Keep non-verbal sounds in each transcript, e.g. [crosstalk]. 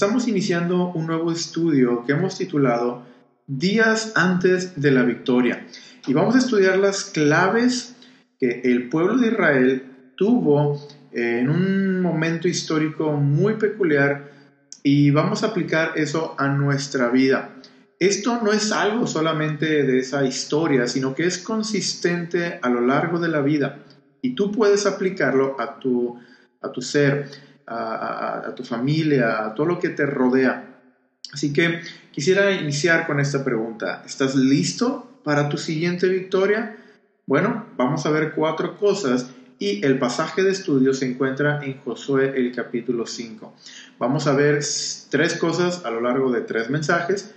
Estamos iniciando un nuevo estudio que hemos titulado Días antes de la victoria. Y vamos a estudiar las claves que el pueblo de Israel tuvo en un momento histórico muy peculiar y vamos a aplicar eso a nuestra vida. Esto no es algo solamente de esa historia, sino que es consistente a lo largo de la vida y tú puedes aplicarlo a tu, a tu ser a, tu familia, a todo lo que te rodea. Así que quisiera iniciar con esta pregunta. ¿Estás listo para tu siguiente victoria? Bueno, vamos a ver cuatro cosas y el pasaje de estudio se encuentra en Josué el capítulo 5. Vamos a ver tres cosas a lo largo de tres mensajes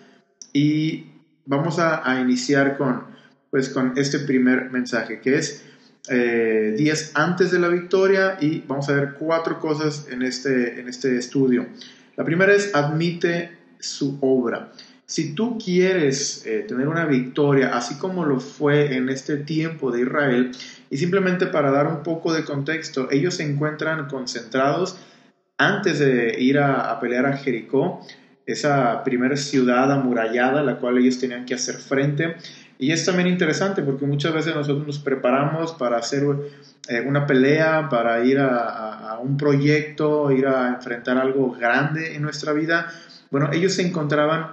y vamos a, a iniciar con, pues, con este primer mensaje que es eh, días antes de la victoria y vamos a ver cuatro cosas en este, en este estudio. La primera es admite su obra. Si tú quieres eh, tener una victoria, así como lo fue en este tiempo de Israel, y simplemente para dar un poco de contexto, ellos se encuentran concentrados antes de ir a, a pelear a Jericó, esa primera ciudad amurallada a la cual ellos tenían que hacer frente. Y es también interesante porque muchas veces nosotros nos preparamos para hacer eh, una pelea, para ir a, un proyecto, ir a enfrentar algo grande en nuestra vida. Bueno, ellos se encontraban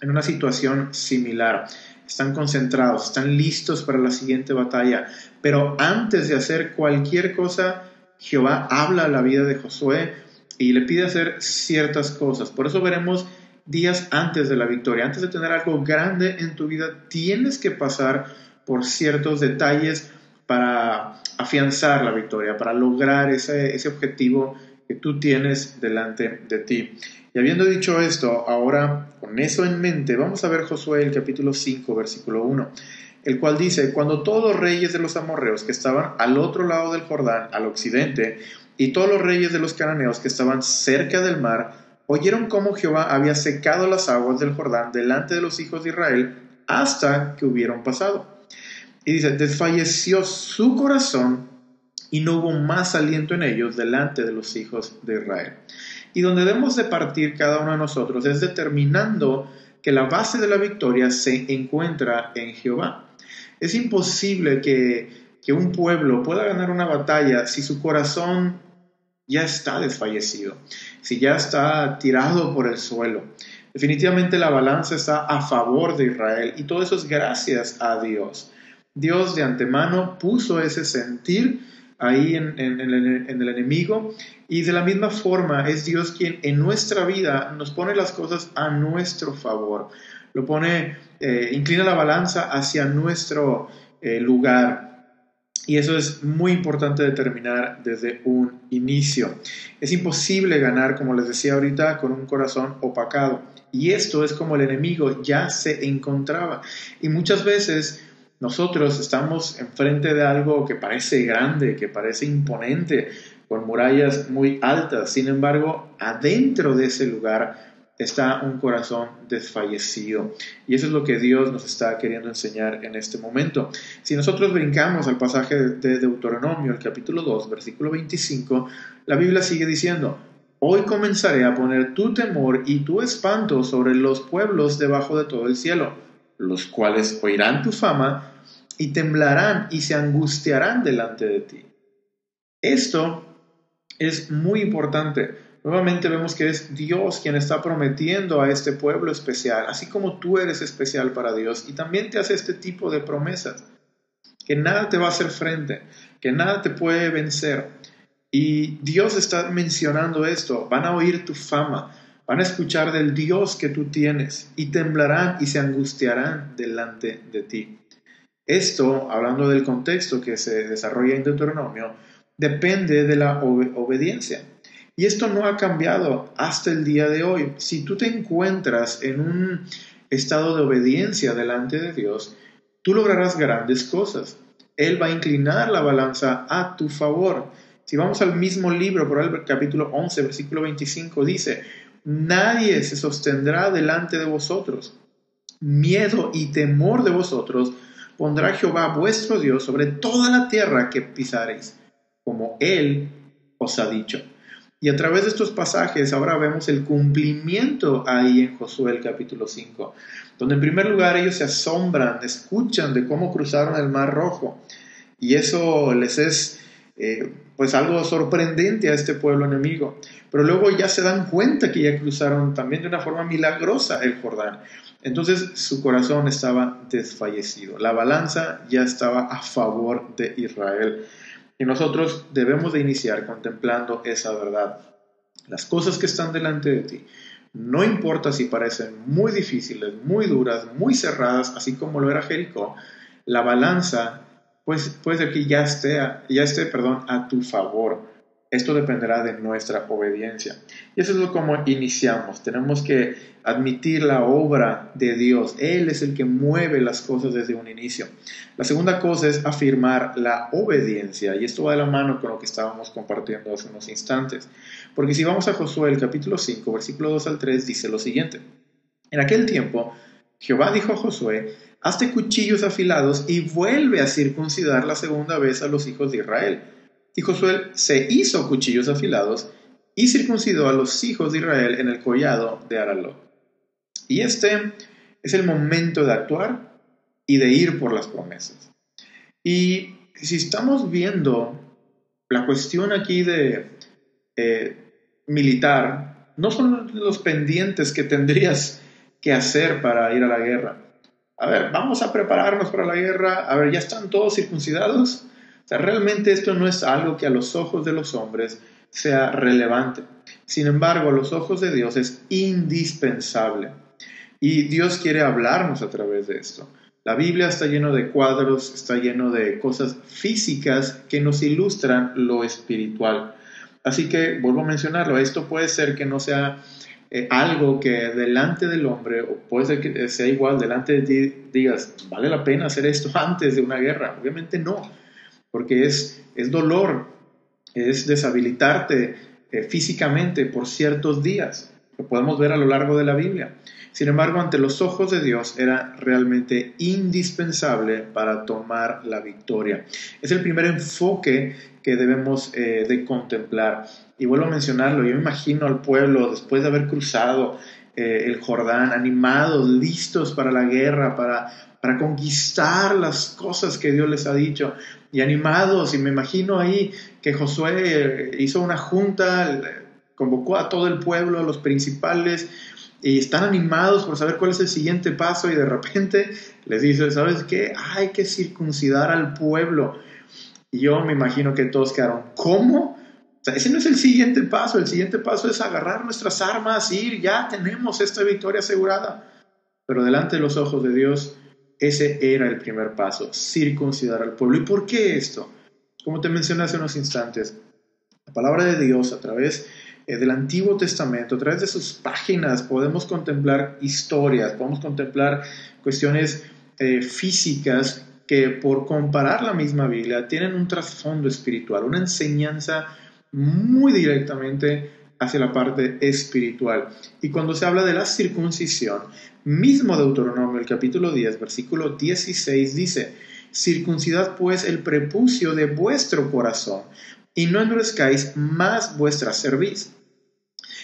en una situación similar. Están concentrados, están listos para la siguiente batalla. Pero antes de hacer cualquier cosa, Jehová habla a la vida de Josué y le pide hacer ciertas cosas. Por eso veremos días antes de la victoria. Antes de tener algo grande en tu vida, tienes que pasar por ciertos detalles para afianzar la victoria, para lograr ese, ese objetivo que tú tienes delante de ti. Y habiendo dicho esto, ahora con eso en mente, vamos a ver Josué el capítulo 5, versículo 1, el cual dice, cuando todos los reyes de los amorreos que estaban al otro lado del Jordán, al occidente, y todos los reyes de los cananeos que estaban cerca del mar, oyeron cómo Jehová había secado las aguas del Jordán delante de los hijos de Israel hasta que hubieron pasado. Y dice, desfalleció su corazón y no hubo más aliento en ellos delante de los hijos de Israel. Y donde debemos de partir cada uno de nosotros es determinando que la base de la victoria se encuentra en Jehová. Es imposible que, que un pueblo pueda ganar una batalla si su corazón ya está desfallecido, si ya está tirado por el suelo. Definitivamente la balanza está a favor de Israel y todo eso es gracias a Dios. Dios de antemano puso ese sentir ahí en, el, enemigo y de la misma forma es Dios quien en nuestra vida nos pone las cosas a nuestro favor, lo pone, eh, inclina la balanza hacia nuestro eh, lugar. Y eso es muy importante determinar desde un inicio. Es imposible ganar, como les decía ahorita, con un corazón opacado. Y esto es como el enemigo ya se encontraba. Y muchas veces nosotros estamos enfrente de algo que parece grande, que parece imponente, con murallas muy altas. Sin embargo, adentro de ese lugar está un corazón desfallecido. Y eso es lo que Dios nos está queriendo enseñar en este momento. Si nosotros brincamos al pasaje de Deuteronomio, el capítulo 2, versículo 25, la Biblia sigue diciendo, Hoy comenzaré a poner tu temor y tu espanto sobre los pueblos debajo de todo el cielo, los cuales oirán tu fama y temblarán y se angustiarán delante de ti. Esto es muy importante Nuevamente vemos que es Dios quien está prometiendo a este pueblo especial, así como tú eres especial para Dios, y también te hace este tipo de promesas, que nada te va a hacer frente, que nada te puede vencer. Y Dios está mencionando esto, van a oír tu fama, van a escuchar del Dios que tú tienes, y temblarán y se angustiarán delante de ti. Esto, hablando del contexto que se desarrolla en Deuteronomio, depende de la obediencia. Y esto no ha cambiado hasta el día de hoy. Si tú te encuentras en un estado de obediencia delante de Dios, tú lograrás grandes cosas. Él va a inclinar la balanza a tu favor. Si vamos al mismo libro, por el capítulo 11, versículo 25, dice, nadie se sostendrá delante de vosotros. Miedo y temor de vosotros pondrá Jehová vuestro Dios sobre toda la tierra que pisaréis, como Él os ha dicho. Y a través de estos pasajes ahora vemos el cumplimiento ahí en Josué el capítulo 5, donde en primer lugar ellos se asombran, escuchan de cómo cruzaron el Mar Rojo. Y eso les es eh, pues algo sorprendente a este pueblo enemigo. Pero luego ya se dan cuenta que ya cruzaron también de una forma milagrosa el Jordán. Entonces su corazón estaba desfallecido. La balanza ya estaba a favor de Israel. Y nosotros debemos de iniciar contemplando esa verdad. Las cosas que están delante de ti, no importa si parecen muy difíciles, muy duras, muy cerradas, así como lo era Jericó, la balanza pues, puede ser que ya esté, ya esté perdón, a tu favor. Esto dependerá de nuestra obediencia. Y eso es lo como iniciamos. Tenemos que admitir la obra de Dios. Él es el que mueve las cosas desde un inicio. La segunda cosa es afirmar la obediencia. Y esto va de la mano con lo que estábamos compartiendo hace unos instantes. Porque si vamos a Josué, el capítulo 5, versículo 2 al 3, dice lo siguiente. En aquel tiempo, Jehová dijo a Josué, hazte cuchillos afilados y vuelve a circuncidar la segunda vez a los hijos de Israel y Josué se hizo cuchillos afilados y circuncidó a los hijos de Israel en el collado de Araló. Y este es el momento de actuar y de ir por las promesas. Y si estamos viendo la cuestión aquí de eh, militar, no son los pendientes que tendrías que hacer para ir a la guerra. A ver, vamos a prepararnos para la guerra. A ver, ya están todos circuncidados realmente esto no es algo que a los ojos de los hombres sea relevante. Sin embargo, a los ojos de Dios es indispensable. Y Dios quiere hablarnos a través de esto. La Biblia está lleno de cuadros, está lleno de cosas físicas que nos ilustran lo espiritual. Así que vuelvo a mencionarlo, esto puede ser que no sea eh, algo que delante del hombre, o puede ser que sea igual delante de ti, digas, vale la pena hacer esto [laughs] antes de una guerra. Obviamente no porque es, es dolor, es deshabilitarte eh, físicamente por ciertos días. Lo podemos ver a lo largo de la Biblia. Sin embargo, ante los ojos de Dios era realmente indispensable para tomar la victoria. Es el primer enfoque que debemos eh, de contemplar. Y vuelvo a mencionarlo, yo me imagino al pueblo después de haber cruzado eh, el Jordán, animados, listos para la guerra, para, para conquistar las cosas que Dios les ha dicho y animados. Y me imagino ahí que Josué hizo una junta, convocó a todo el pueblo, a los principales, y están animados por saber cuál es el siguiente paso y de repente les dice, ¿sabes qué? Hay que circuncidar al pueblo. Y yo me imagino que todos quedaron, ¿cómo? Ese no es el siguiente paso, el siguiente paso es agarrar nuestras armas, ir, ya tenemos esta victoria asegurada. Pero delante de los ojos de Dios, ese era el primer paso, circuncidar al pueblo. ¿Y por qué esto? Como te mencioné hace unos instantes, la palabra de Dios a través eh, del Antiguo Testamento, a través de sus páginas, podemos contemplar historias, podemos contemplar cuestiones eh, físicas que por comparar la misma Biblia tienen un trasfondo espiritual, una enseñanza muy directamente hacia la parte espiritual. Y cuando se habla de la circuncisión, mismo Deuteronomio, el capítulo 10, versículo 16 dice, circuncidad pues el prepucio de vuestro corazón y no endurezcáis más vuestra cerviz.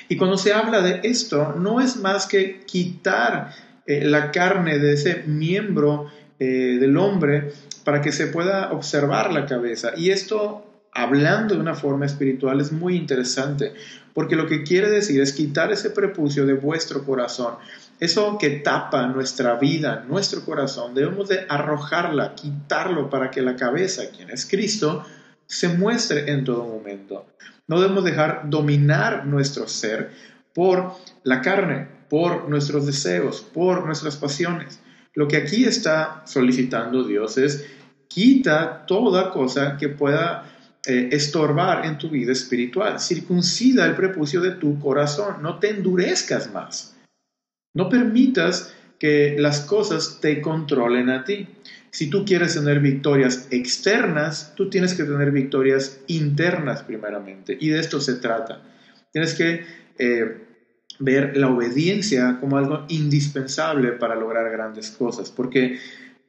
Y cuando se habla de esto, no es más que quitar eh, la carne de ese miembro eh, del hombre para que se pueda observar la cabeza. Y esto hablando de una forma espiritual es muy interesante, porque lo que quiere decir es quitar ese prepucio de vuestro corazón. Eso que tapa nuestra vida, nuestro corazón, debemos de arrojarla, quitarlo para que la cabeza, quien es Cristo, se muestre en todo momento. No debemos dejar dominar nuestro ser por la carne, por nuestros deseos, por nuestras pasiones. Lo que aquí está solicitando Dios es quita toda cosa que pueda eh, estorbar en tu vida espiritual. Circuncida el prepucio de tu corazón, no te endurezcas más. No permitas que las cosas te controlen a ti. Si tú quieres tener victorias externas, tú tienes que tener victorias internas primeramente. Y de esto se trata. Tienes que eh, ver la obediencia como algo indispensable para lograr grandes cosas, porque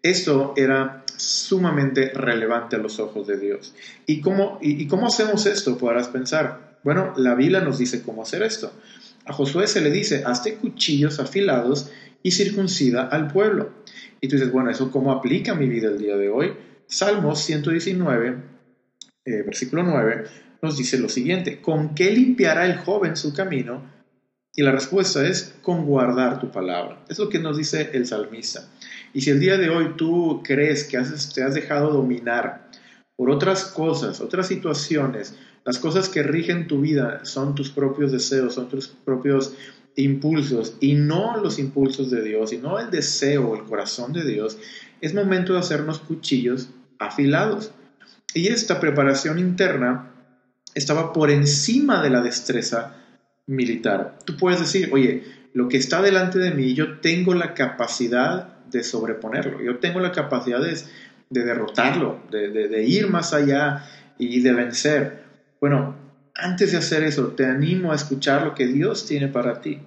esto era sumamente relevante a los ojos de Dios. ¿Y cómo, y, cómo hacemos esto? Podrás pensar. Bueno, la Biblia nos dice cómo hacer esto. A Josué se le dice, hazte cuchillos afilados y circuncida al pueblo. Y tú dices, bueno, ¿eso cómo aplica a mi vida el día de hoy? Salmos 119, eh, versículo 9, nos dice lo siguiente, ¿con qué limpiará el joven su camino? Y la respuesta es con guardar tu palabra. Es lo que nos dice el salmista. Y si el día de hoy tú crees que te has dejado dominar por otras cosas, otras situaciones, las cosas que rigen tu vida son tus propios deseos, son tus propios impulsos y no los impulsos de Dios y no el deseo el corazón de Dios, es momento de hacernos cuchillos afilados. Y esta preparación interna estaba por encima de la destreza militar. Tú puedes decir, oye, lo que está delante de mí, yo tengo la capacidad de sobreponerlo, yo tengo la capacidad de, derrotarlo, de, de ir más allá y de vencer. Bueno, antes de hacer eso, te animo a escuchar lo que Dios tiene para ti.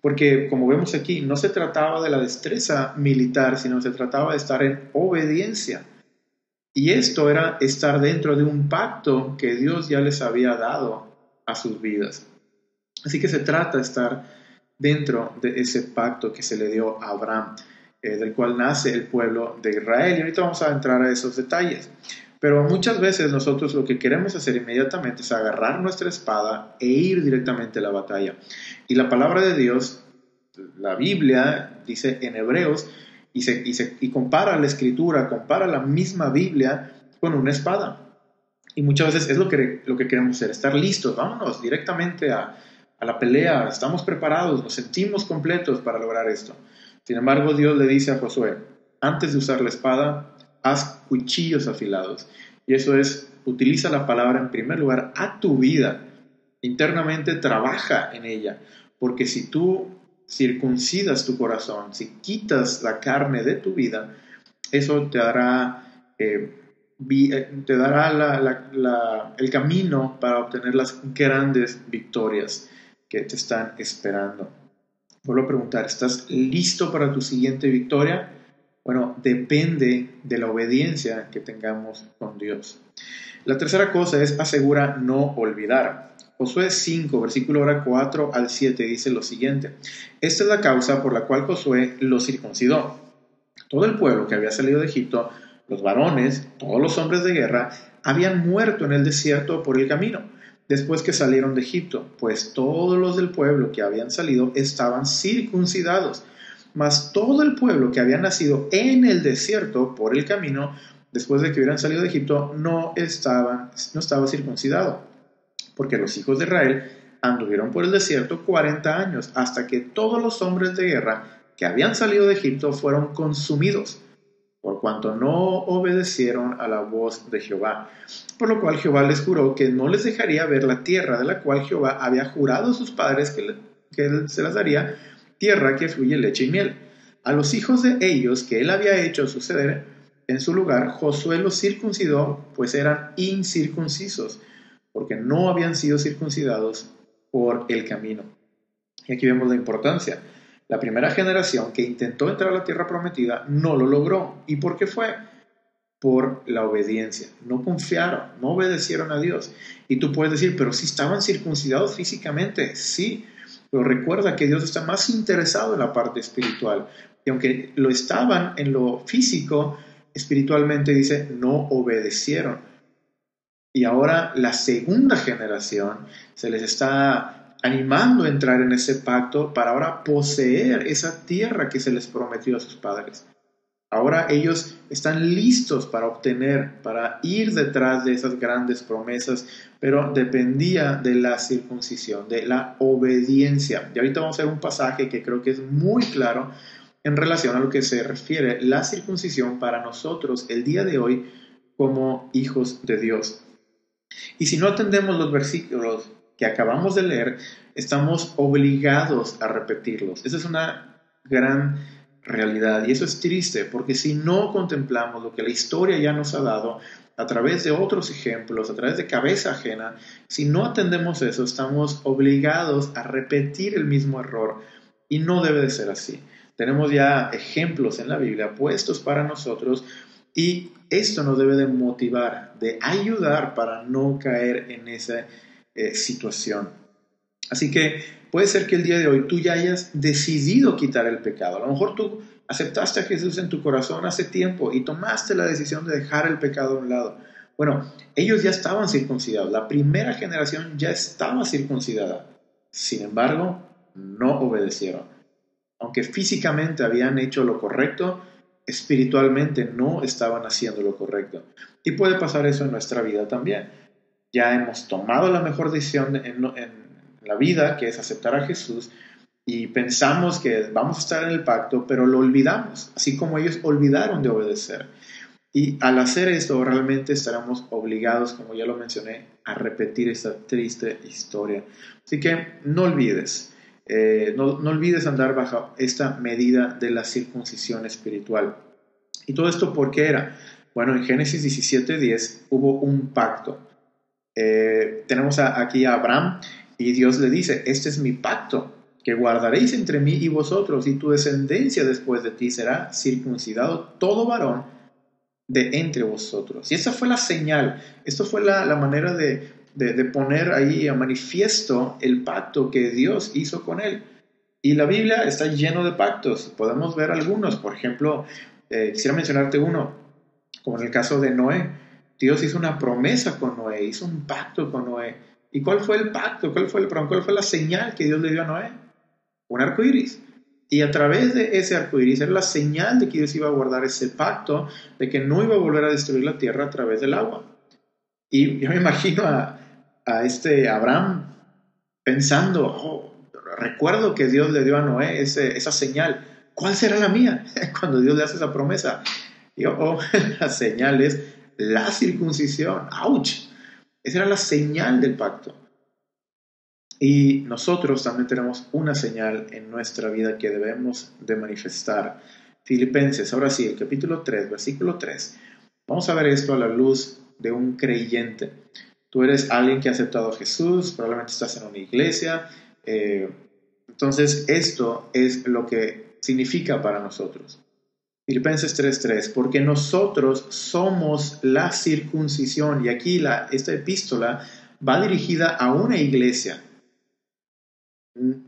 Porque como vemos aquí, no se trataba de la destreza militar, sino se trataba de estar en obediencia. Y esto era estar dentro de un pacto que Dios ya les había dado a sus vidas. Así que se trata de estar dentro de ese pacto que se le dio a Abraham, eh, del cual nace el pueblo de Israel. Y ahorita vamos a entrar a esos detalles. Pero muchas veces nosotros lo que queremos hacer inmediatamente es agarrar nuestra espada e ir directamente a la batalla. Y la palabra de Dios, la Biblia, dice en Hebreos, y, se, y, compara la escritura, compara la misma Biblia con una espada. Y muchas veces es lo que, lo que queremos hacer, estar listos, vámonos directamente a, a la pelea, estamos preparados, nos sentimos completos para lograr esto. Sin embargo, Dios le dice a Josué, antes de usar la espada, haz cuchillos afilados. Y eso es, utiliza la palabra en primer lugar a tu vida. Internamente trabaja en ella. Porque si tú circuncidas tu corazón, si quitas la carne de tu vida, eso te dará, eh, eh, te dará el camino para obtener las grandes victorias que te están esperando. Vuelvo a preguntar, ¿estás listo para tu siguiente victoria? Bueno, depende de la obediencia que tengamos con Dios. La tercera cosa es asegura no olvidar. Josué 5, versículo 4 al 7 dice lo siguiente. Esta es la causa por la cual Josué lo circuncidó. Todo el pueblo que había salido de Egipto, los varones, todos los hombres de guerra, habían muerto en el desierto por el camino, después que salieron de Egipto, pues todos los del pueblo que habían salido estaban circuncidados. Mas todo el pueblo que había nacido en el desierto por el camino, después de que hubieran salido de Egipto, no, estaba circuncidado, porque los hijos de Israel anduvieron por el desierto 40 años, hasta que todos los hombres de guerra que habían salido de Egipto fueron consumidos, por cuanto no obedecieron a la voz de Jehová. Por lo cual Jehová les juró que no les dejaría ver la tierra de la cual Jehová había jurado a sus padres que, él se las daría, tierra que fluye leche y miel. A los hijos de ellos que él había hecho suceder en su lugar, Josué los circuncidó, pues eran incircuncisos, porque no habían sido circuncidados por el camino. Y aquí vemos la importancia. La primera generación que intentó entrar a la tierra prometida no lo logró. ¿Y por qué fue? Por la obediencia. No confiaron, no obedecieron a Dios. Y tú puedes decir, pero si estaban circuncidados físicamente, sí, pero recuerda que Dios está más interesado en la parte espiritual. Y aunque lo estaban en lo físico, espiritualmente dice, no obedecieron. Y ahora la segunda generación se les está animando a entrar en ese pacto para ahora poseer esa tierra que se les prometió a sus padres. Ahora ellos están listos para obtener, para ir detrás de esas grandes promesas, pero dependía de la circuncisión, de la obediencia. Y ahorita vamos a ver un pasaje que creo que es muy claro en relación a lo que se refiere la circuncisión para nosotros el día de hoy como hijos de Dios. Y si no atendemos los versículos que acabamos de leer, estamos obligados a repetirlos. Esa es una gran realidad. Y eso es triste, porque si no contemplamos lo que la historia ya nos ha dado a través de otros ejemplos, a través de cabeza ajena, si no atendemos eso, estamos obligados a repetir el mismo error. Y no debe de ser así. Tenemos ya ejemplos en la Biblia puestos para nosotros y esto nos debe de motivar, de ayudar para no caer en ese eh, situación. Así que puede ser que el día de hoy tú ya hayas decidido quitar el pecado. A lo mejor tú aceptaste a Jesús en tu corazón hace tiempo y tomaste la decisión de dejar el pecado a un lado. Bueno, ellos ya estaban circuncidados, la primera generación ya estaba circuncidada. Sin embargo, no obedecieron. Aunque físicamente habían hecho lo correcto, espiritualmente no estaban haciendo lo correcto. Y puede pasar eso en nuestra vida también. Ya hemos tomado la mejor decisión en, la vida, que es aceptar a Jesús, y pensamos que vamos a estar en el pacto, pero lo olvidamos, así como ellos olvidaron de obedecer. Y al hacer esto realmente estaremos obligados, como ya lo mencioné, a repetir esta triste historia. Así que no olvides, eh, no, no, olvides andar bajo esta medida de la circuncisión espiritual. ¿Y todo esto por qué era? Bueno, en Génesis 17:10 hubo un pacto. Eh, tenemos aquí a Abraham y Dios le dice, este es mi pacto que guardaréis entre mí y vosotros, y tu descendencia después de ti será circuncidado todo varón de entre vosotros. Y esa fue la señal, esto fue la, manera de, poner ahí a manifiesto el pacto que Dios hizo con él. Y la Biblia está lleno de pactos, podemos ver algunos, por ejemplo, eh, quisiera mencionarte uno, como en el caso de Noé. Dios hizo una promesa con Noé, hizo un pacto con Noé. ¿Y cuál fue el pacto? ¿Cuál fue, el, cuál fue la señal que Dios le dio a Noé? Un arco iris. Y a través de ese arco iris era la señal de que Dios iba a guardar ese pacto, de que no iba a volver a destruir la tierra a través del agua. Y yo me imagino a, este Abraham pensando, oh, recuerdo que Dios le dio a Noé esa señal. ¿Cuál será la mía? [laughs] Cuando Dios le hace esa promesa. Y oh, [laughs] la señal es la circuncisión. ¡Auch! Esa era la señal del pacto. Y nosotros también tenemos una señal en nuestra vida que debemos de manifestar. Filipenses, ahora sí, el capítulo 3, versículo 3. Vamos a ver esto a la luz de un creyente. Tú eres alguien que ha aceptado a Jesús, probablemente estás en una iglesia. Eh, entonces, esto es lo que significa para nosotros. Filipenses 3:3, porque nosotros somos la circuncisión. Y aquí esta epístola va dirigida a una iglesia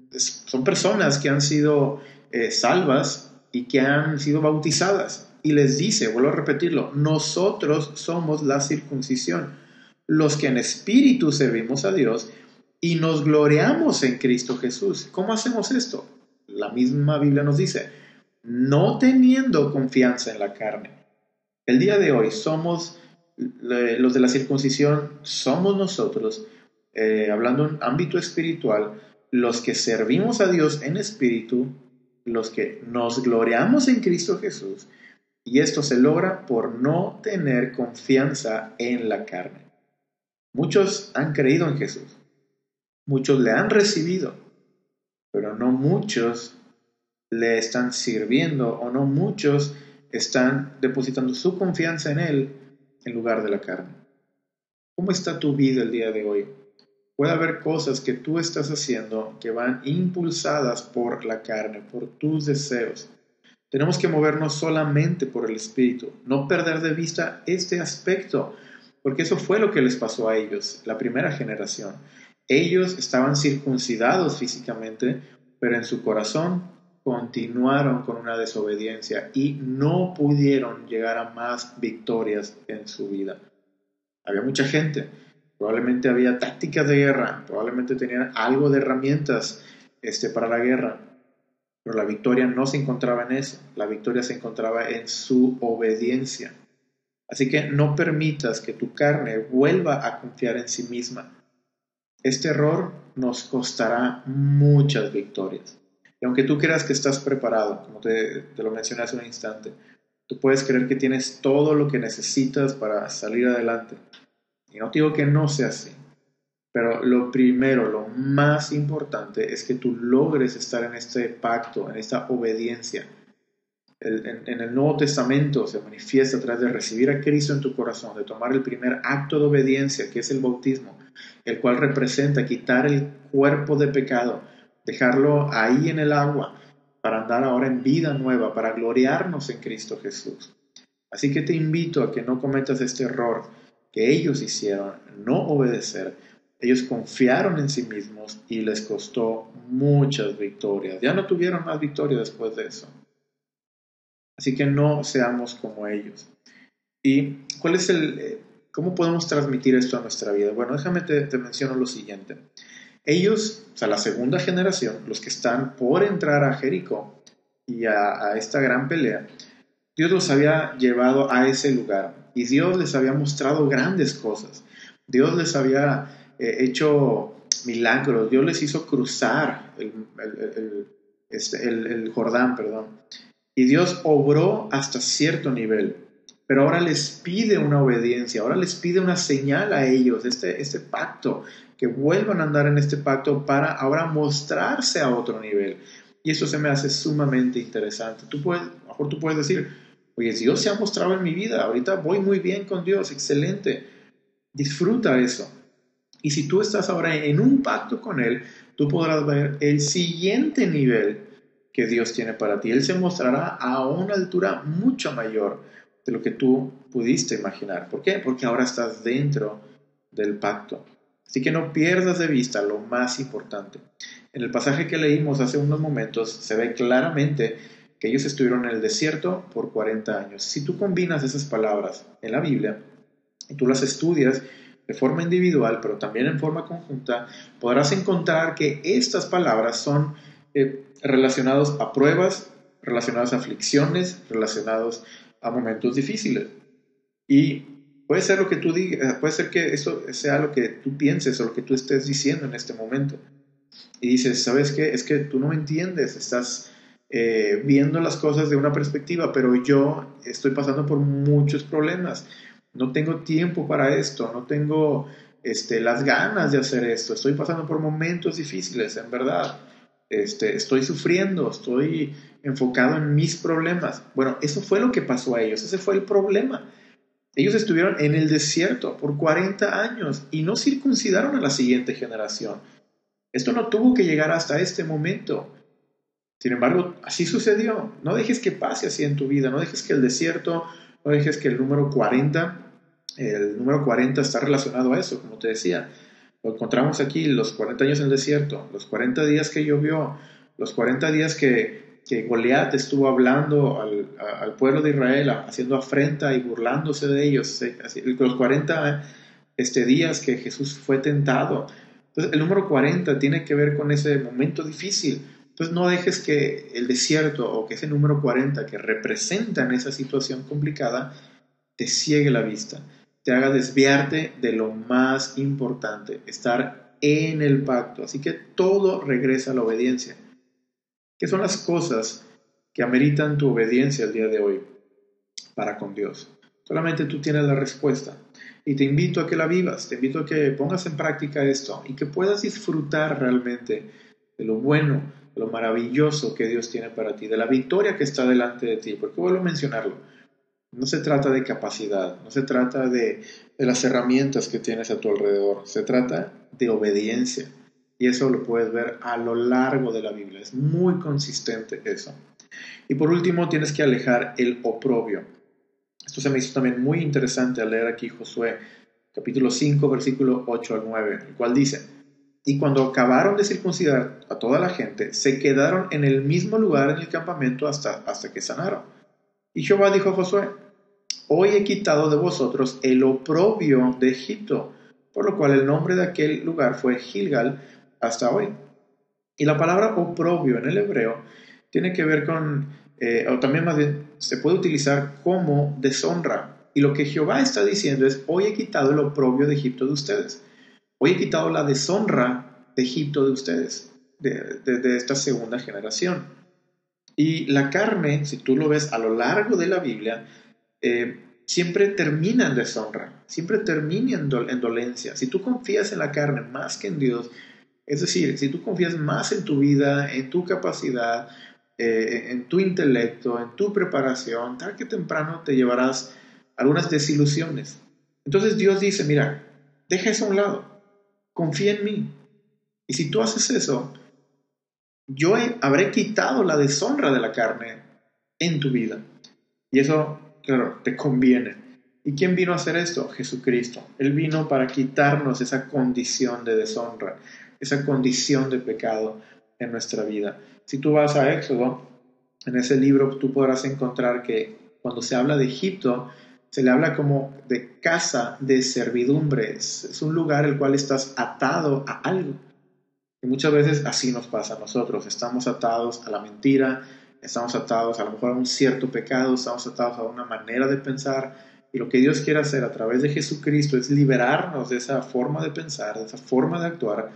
son personas que han sido eh, salvas y que han sido bautizadas. Y les dice, vuelvo a repetirlo, nosotros somos la circuncisión, los que en espíritu servimos a Dios y nos gloriamos en Cristo Jesús. ¿Cómo hacemos esto? La misma Biblia nos dice, no teniendo confianza en la carne. El día de hoy somos los de la circuncisión, somos nosotros, eh, hablando en ámbito espiritual, los que servimos a Dios en espíritu, los que nos gloriamos en Cristo Jesús, y esto se logra por no tener confianza en la carne. Muchos han creído en Jesús, muchos le han recibido, pero no muchos le están sirviendo o no muchos están depositando su confianza en Él en lugar de la carne. ¿Cómo está tu vida el día de hoy? Puede haber cosas que tú estás haciendo que van impulsadas por la carne, por tus deseos. Tenemos que movernos solamente por el Espíritu, no perder de vista este aspecto, porque eso fue lo que les pasó a ellos, la primera generación. Ellos estaban circuncidados físicamente, pero en su corazón continuaron con una desobediencia y no pudieron llegar a más victorias en su vida. Había mucha gente probablemente había tácticas de guerra, probablemente tenían algo de herramientas este, para la guerra, pero la victoria no se encontraba en eso, la victoria se encontraba en su obediencia. Así que no permitas que tu carne vuelva a confiar en sí misma. Este error nos costará muchas victorias. Y aunque tú creas que estás preparado, como te, te lo mencioné hace un instante, tú puedes creer que tienes todo lo que necesitas para salir adelante, y no digo que no sea así, pero lo primero, lo más importante es que tú logres estar en este pacto, en esta obediencia. en, el Nuevo Testamento se manifiesta a través de recibir a Cristo en tu corazón, de tomar el primer acto de obediencia, que es el bautismo, el cual representa quitar el cuerpo de pecado, dejarlo ahí en el agua, para andar ahora en vida nueva, para gloriarnos en Cristo Jesús. Así que te invito a que no cometas este error que ellos hicieron, no obedecer, Ellos confiaron en sí mismos y les costó muchas victorias. Ya no tuvieron más victorias después de eso. Así que no seamos como ellos. ¿Y cuál es el, eh, cómo podemos transmitir esto a nuestra vida? Bueno, déjame te, te menciono lo siguiente. Ellos, o sea, la segunda generación, los que están por entrar a Jericó y a, esta gran pelea, Dios los había llevado a ese lugar y Dios les había mostrado grandes cosas. Dios les había eh, hecho milagros, Dios les hizo cruzar este, el, el, Jordán, perdón. Y Dios obró hasta cierto nivel, pero ahora les pide una obediencia, ahora les pide una señal a ellos, este, este pacto, que vuelvan a andar en este pacto para ahora mostrarse a otro nivel. Y eso se me hace sumamente interesante. Tú puedes, mejor tú puedes decir, oye, Dios se ha mostrado en mi vida, ahorita voy muy bien con Dios, excelente. Disfruta eso. Y si tú estás ahora en un pacto con Él, tú podrás ver el siguiente nivel que Dios tiene para ti. Él se mostrará a una altura mucho mayor de lo que tú pudiste imaginar. ¿Por qué? Porque ahora estás dentro del pacto. Así que no pierdas de vista lo más importante. En el pasaje que leímos hace unos momentos se ve claramente que ellos estuvieron en el desierto por 40 años. Si tú combinas esas palabras en la Biblia y tú las estudias de forma individual, pero también en forma conjunta, podrás encontrar que estas palabras son eh, relacionadas a pruebas, relacionadas a aflicciones, relacionados a momentos difíciles. Y Puede ser lo que tú digas, puede ser que eso sea lo que tú pienses o lo que tú estés diciendo en este momento. Y dices, ¿sabes qué? Es que tú no me entiendes, estás eh, viendo las cosas de una perspectiva, pero yo estoy pasando por muchos problemas. No tengo tiempo para esto, no tengo este, las ganas de hacer esto, estoy pasando por momentos difíciles, en verdad. Este, estoy sufriendo, estoy enfocado en mis problemas. Bueno, eso fue lo que pasó a ellos, ese fue el problema ellos estuvieron en el desierto por 40 años y no circuncidaron a la siguiente generación. Esto no tuvo que llegar hasta este momento. Sin embargo, así sucedió. No dejes que pase así en tu vida, no dejes que el desierto, no dejes que el número 40, el número 40 está relacionado a eso, como te decía. Lo encontramos aquí, los 40 años en el desierto, los 40 días que llovió, los 40 días que que Goliat estuvo hablando al, pueblo de Israel, haciendo afrenta y burlándose de ellos, los 40 este, días que Jesús fue tentado. Entonces, el número 40 tiene que ver con ese momento difícil. Entonces, no dejes que el desierto o que ese número 40 que representa en esa situación complicada te ciegue la vista, te haga desviarte de lo más importante, estar en el pacto. Así que todo regresa a la obediencia. ¿Qué son las cosas que ameritan tu obediencia el día de hoy para con Dios? Solamente tú tienes la respuesta. Y te invito a que la vivas, te invito a que pongas en práctica esto y que puedas disfrutar realmente de lo bueno, de lo maravilloso que Dios tiene para ti, de la victoria que está delante de ti. Porque vuelvo a mencionarlo, no se trata de capacidad, no se trata de, de las herramientas que tienes a tu alrededor, se trata de obediencia. Y eso lo puedes ver a lo largo de la Biblia. Es muy consistente eso. Y por último, tienes que alejar el oprobio. Esto se me hizo también muy interesante al leer aquí Josué, capítulo 5, versículo 8 al 9, el cual dice, y cuando acabaron de circuncidar a toda la gente, se quedaron en el mismo lugar en el campamento hasta, hasta que sanaron. Y Jehová dijo a Josué, hoy he quitado de vosotros el oprobio de Egipto, por lo cual el nombre de aquel lugar fue Gilgal, hasta hoy. Y la palabra oprobio en el hebreo tiene que ver con, eh, o también más bien se puede utilizar como deshonra. Y lo que Jehová está diciendo es, hoy he quitado el oprobio de Egipto de ustedes. Hoy he quitado la deshonra de Egipto de ustedes, de, esta segunda generación. Y la carne, si tú lo ves a lo largo de la Biblia, eh, siempre termina en deshonra, siempre termina en dolencia. Si tú confías en la carne más que en Dios, es decir, si tú confías más en tu vida, en tu capacidad, eh, en tu intelecto, en tu preparación, tal que temprano te llevarás algunas desilusiones. Entonces Dios dice, mira, deja eso a un lado, confía en mí. Y si tú haces eso, yo habré quitado la deshonra de la carne en tu vida. Y eso, claro, te conviene. ¿Y quién vino a hacer esto? Jesucristo. Él vino para quitarnos esa condición de deshonra, esa condición de pecado en nuestra vida. Si tú vas a Éxodo, en ese libro tú podrás encontrar que cuando se habla de Egipto, se le habla como de casa de servidumbre. Es un lugar el cual estás atado a algo. Y muchas veces así nos pasa a nosotros. Estamos atados a la mentira, estamos atados a lo mejor a un cierto pecado, estamos atados a una manera de pensar. Y lo que Dios quiere hacer a través de Jesucristo es liberarnos de esa forma de pensar, de esa forma de actuar,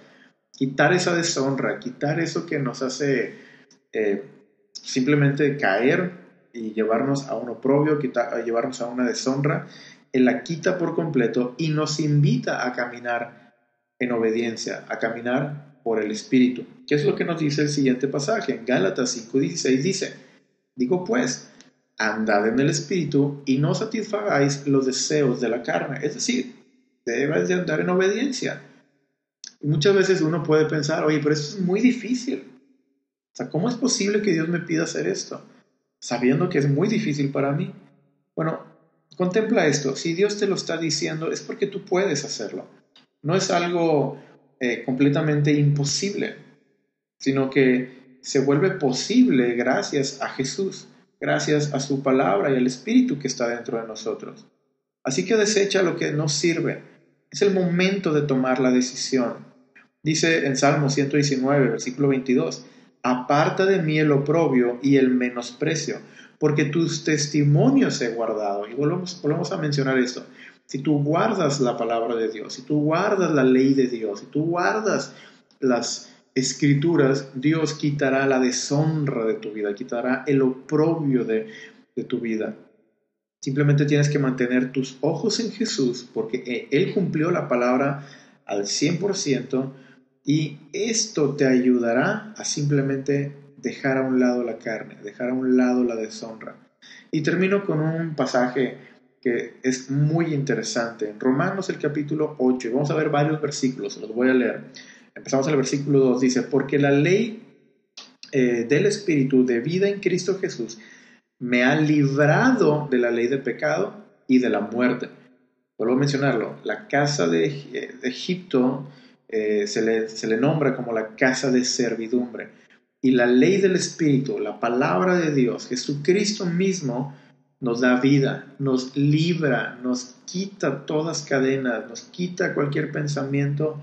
quitar esa deshonra, quitar eso que nos hace eh, simplemente caer y llevarnos a un oprobio, llevarnos a una deshonra, Él la quita por completo y nos invita a caminar en obediencia, a caminar por el Espíritu. ¿Qué es lo que nos dice el siguiente pasaje? En Gálatas 5:16 dice, digo pues, andad en el Espíritu y no satisfagáis los deseos de la carne. Es decir, debes de andar en obediencia. Muchas veces uno puede pensar, oye, pero eso es muy difícil. O sea, ¿cómo es posible que Dios me pida hacer esto? sabiendo que es muy difícil para mí. Bueno, contempla esto, si Dios te lo está diciendo es porque tú puedes hacerlo. No es algo eh, completamente imposible, sino que se vuelve posible gracias a Jesús, gracias a su palabra y al Espíritu que está dentro de nosotros. Así que desecha lo que no sirve. Es el momento de tomar la decisión. Dice en Salmo 119, versículo 22, aparta de mí el oprobio y el menosprecio, porque tus testimonios he guardado. Y volvemos, volvemos a mencionar esto. Si tú guardas la palabra de Dios, si tú guardas la ley de Dios, si tú guardas las escrituras, Dios quitará la deshonra de tu vida, quitará el oprobio de, de tu vida. Simplemente tienes que mantener tus ojos en Jesús, porque Él cumplió la palabra al 100%, y esto te ayudará a simplemente dejar a un lado la carne, dejar a un lado la deshonra. Y termino con un pasaje que es muy interesante. En Romanos el capítulo 8, y vamos a ver varios versículos, los voy a leer. Empezamos en el versículo 2, dice, porque la ley eh, del Espíritu de vida en Cristo Jesús me ha librado de la ley del pecado y de la muerte. Vuelvo a mencionarlo, la casa de, de Egipto eh, se, le, se le nombra como la casa de servidumbre. Y la ley del Espíritu, la palabra de Dios, Jesucristo mismo, nos da vida, nos libra, nos quita todas cadenas, nos quita cualquier pensamiento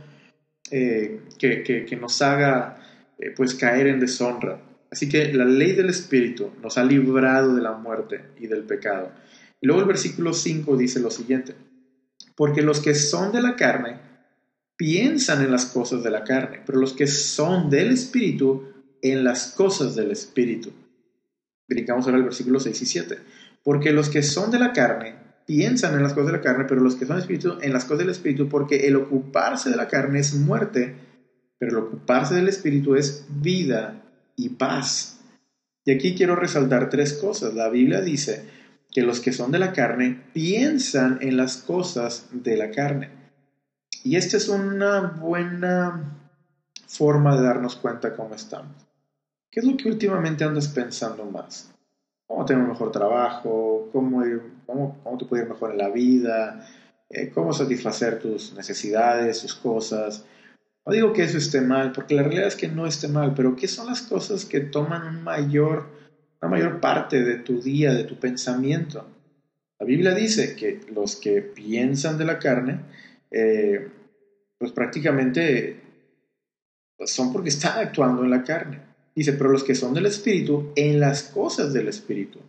eh, que, que, nos haga eh, pues caer en deshonra. Así que la ley del Espíritu nos ha librado de la muerte y del pecado. Y luego el versículo 5 dice lo siguiente, porque los que son de la carne, piensan en las cosas de la carne, pero los que son del Espíritu, en las cosas del Espíritu. Brincamos ahora el versículo 6 y 7. Porque los que son de la carne piensan en las cosas de la carne, pero los que son Espíritu en las cosas del Espíritu, porque el ocuparse de la carne es muerte, pero el ocuparse del Espíritu es vida y paz. Y aquí quiero resaltar tres cosas. La Biblia dice que los que son de la carne piensan en las cosas de la carne. Y esta es una buena forma de darnos cuenta cómo estamos. ¿Qué es lo que últimamente andas pensando más? ¿Cómo tener un mejor trabajo? ¿Cómo, cómo, cómo te puede ir mejor en la vida? Eh, ¿Cómo satisfacer tus necesidades, tus cosas? No digo que eso esté mal, porque la realidad es que no esté mal, pero ¿qué son las cosas que toman un mayor, una mayor parte de tu día, de tu pensamiento? La Biblia dice que los que piensan de la carne eh, pues prácticamente son porque están actuando en la carne. Dice, pero los que son del Espíritu, en las cosas del Espíritu.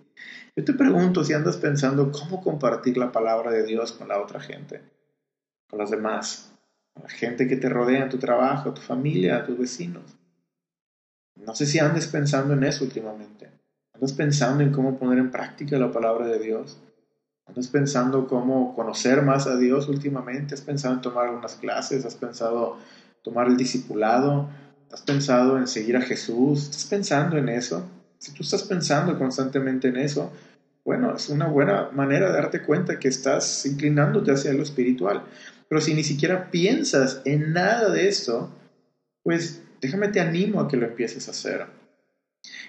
Yo te pregunto si andas pensando cómo compartir la palabra de Dios con la otra gente, con las demás, con la gente que te rodea tu trabajo, tu familia, tus vecinos. No sé si andes pensando en eso últimamente. Andas pensando en cómo poner en práctica la palabra de Dios. ¿Estás pensando cómo conocer más a Dios últimamente? ¿Has pensado en tomar algunas clases? ¿Has pensado tomar el discipulado? ¿Has pensado en seguir a Jesús? ¿Estás pensando en eso? Si tú estás pensando constantemente en eso, bueno, es una buena manera de darte cuenta que estás inclinándote hacia lo espiritual. Pero si ni siquiera piensas en nada de esto, pues déjame te animo a que lo empieces a hacer.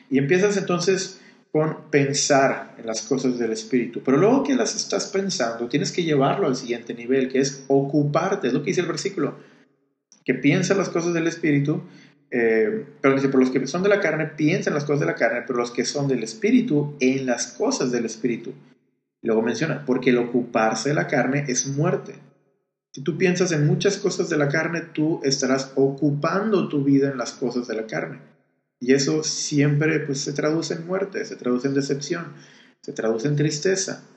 Y empiezas entonces con pensar en las cosas del Espíritu. Pero luego que las estás pensando, tienes que llevarlo al siguiente nivel, que es ocuparte, es lo que dice el versículo, que piensa las cosas del Espíritu, eh, pero dice, por los que son de la carne, piensan las cosas de la carne, pero los que son del Espíritu, en las cosas del Espíritu. Luego menciona, porque el ocuparse de la carne es muerte. Si tú piensas en muchas cosas de la carne, tú estarás ocupando tu vida en las cosas de la carne. Y eso siempre pues, se traduce en muerte, se traduce en decepción, se traduce en tristeza.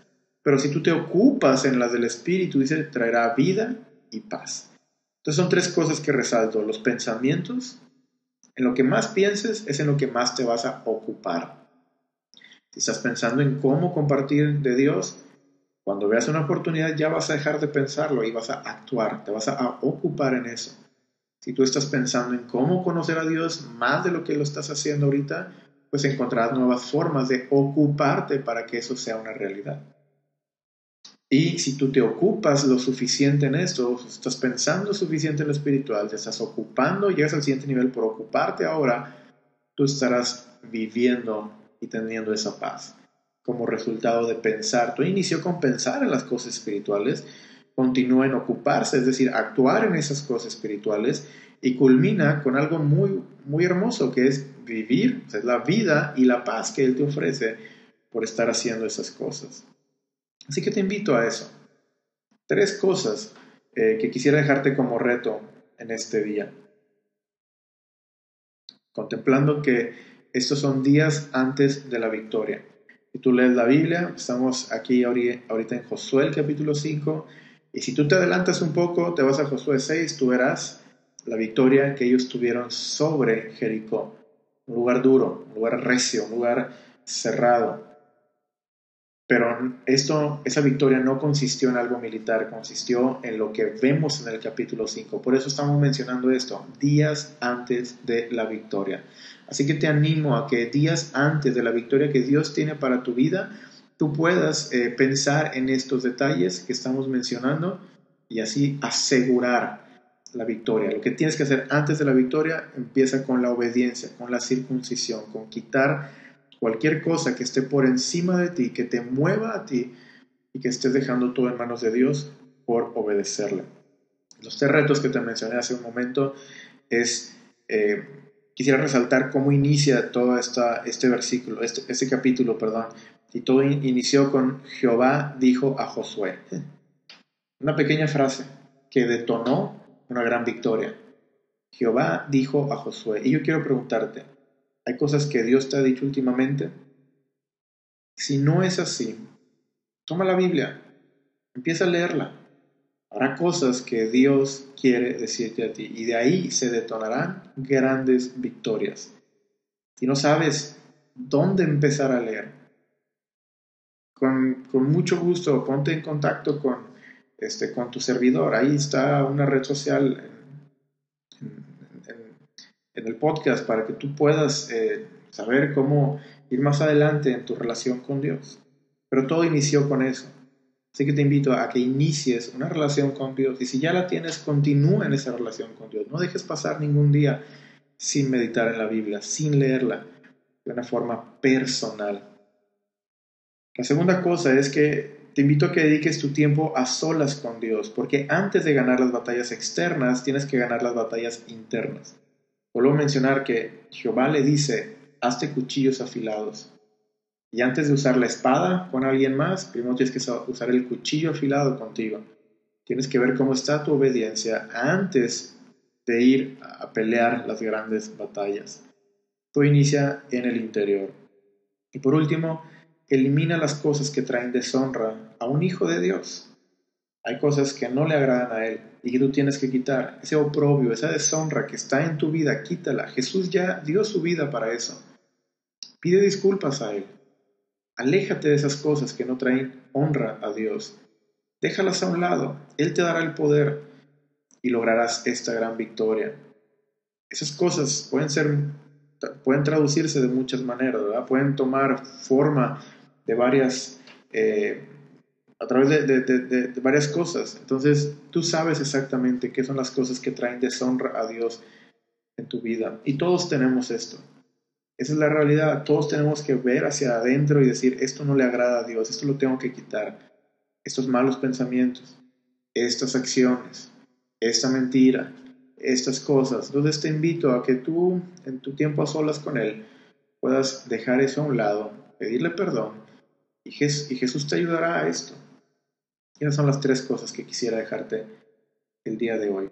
Pero si tú te ocupas en las del Espíritu, dice, traerá vida y paz. Entonces son tres cosas que resalto. Los pensamientos, en lo que más pienses es en lo que más te vas a ocupar. Si estás pensando en cómo compartir de Dios, cuando veas una oportunidad ya vas a dejar de pensarlo y vas a actuar, te vas a ocupar en eso. Si tú estás pensando en cómo conocer a Dios más de lo que lo estás haciendo ahorita, pues encontrarás nuevas formas de ocuparte para que eso sea una realidad. Y si tú te ocupas lo suficiente en esto, estás pensando suficiente en lo espiritual, te estás ocupando, llegas al siguiente nivel por ocuparte ahora, tú estarás viviendo y teniendo esa paz como resultado de pensar. Tú inició con pensar en las cosas espirituales, continúa en ocuparse, es decir, actuar en esas cosas espirituales y culmina con algo muy, muy hermoso que es vivir, es la vida y la paz que Él te ofrece por estar haciendo esas cosas. Así que te invito a eso. Tres cosas eh, que quisiera dejarte como reto en este día. Contemplando que estos son días antes de la victoria. Si tú lees la Biblia, estamos aquí ahorita en Josué capítulo 5, y si tú te adelantas un poco, te vas a Josué 6, tú verás la victoria que ellos tuvieron sobre Jericó. Un lugar duro, un lugar recio, un lugar cerrado. Pero esto, esa victoria no consistió en algo militar, consistió en lo que vemos en el capítulo 5. Por eso estamos mencionando esto, días antes de la victoria. Así que te animo a que días antes de la victoria que Dios tiene para tu vida, tú puedas eh, pensar en estos detalles que estamos mencionando y así asegurar la victoria. Lo que tienes que hacer antes de la victoria empieza con la obediencia, con la circuncisión, con quitar Cualquier cosa que esté por encima de ti, que te mueva a ti y que estés dejando todo en manos de Dios por obedecerle. Los tres retos que te mencioné hace un momento es, eh, quisiera resaltar cómo inicia todo esta, este versículo, este, este capítulo, perdón. Y todo inició con Jehová dijo a Josué. Una pequeña frase que detonó una gran victoria. Jehová dijo a Josué. Y yo quiero preguntarte, hay cosas que Dios te ha dicho últimamente. Si no es así, toma la Biblia, empieza a leerla. Habrá cosas que Dios quiere decirte a ti y de ahí se detonarán grandes victorias. Si no sabes dónde empezar a leer, con, mucho gusto ponte en contacto con, este, con tu servidor. Ahí está una red social en el podcast para que tú puedas eh, saber cómo ir más adelante en tu relación con Dios. Pero todo inició con eso. Así que te invito a que inicies una relación con Dios y si ya la tienes, continúa en esa relación con Dios. No dejes pasar ningún día sin meditar en la Biblia, sin leerla de una forma personal. La segunda cosa es que te invito a que dediques tu tiempo a solas con Dios, porque antes de ganar las batallas externas, tienes que ganar las batallas internas. Vuelvo a mencionar que Jehová le dice, hazte cuchillos afilados. Y antes de usar la espada con alguien más, primero tienes que usar el cuchillo afilado contigo. Tienes que ver cómo está tu obediencia antes de ir a pelear las grandes batallas. Todo inicia en el interior. Y por último, elimina las cosas que traen deshonra a un hijo de Dios. Hay cosas que no le agradan a Él y que tú tienes que quitar. Ese oprobio, esa deshonra que está en tu vida, quítala. Jesús ya dio su vida para eso. Pide disculpas a Él. Aléjate de esas cosas que no traen honra a Dios. Déjalas a un lado. Él te dará el poder y lograrás esta gran victoria. Esas cosas pueden ser, pueden traducirse de muchas maneras, ¿verdad? Pueden tomar forma de varias eh, a través de, varias cosas. Entonces, tú sabes exactamente qué son las cosas que traen deshonra a Dios en tu vida. Y todos tenemos esto. Esa es la realidad. Todos tenemos que ver hacia adentro y decir, esto no le agrada a Dios, esto lo tengo que quitar. Estos malos pensamientos, estas acciones, esta mentira, estas cosas. Entonces te invito a que tú, en tu tiempo a solas con Él, puedas dejar eso a un lado, pedirle perdón y, Jesús te ayudará a esto. Esas son las tres cosas que quisiera dejarte el día de hoy.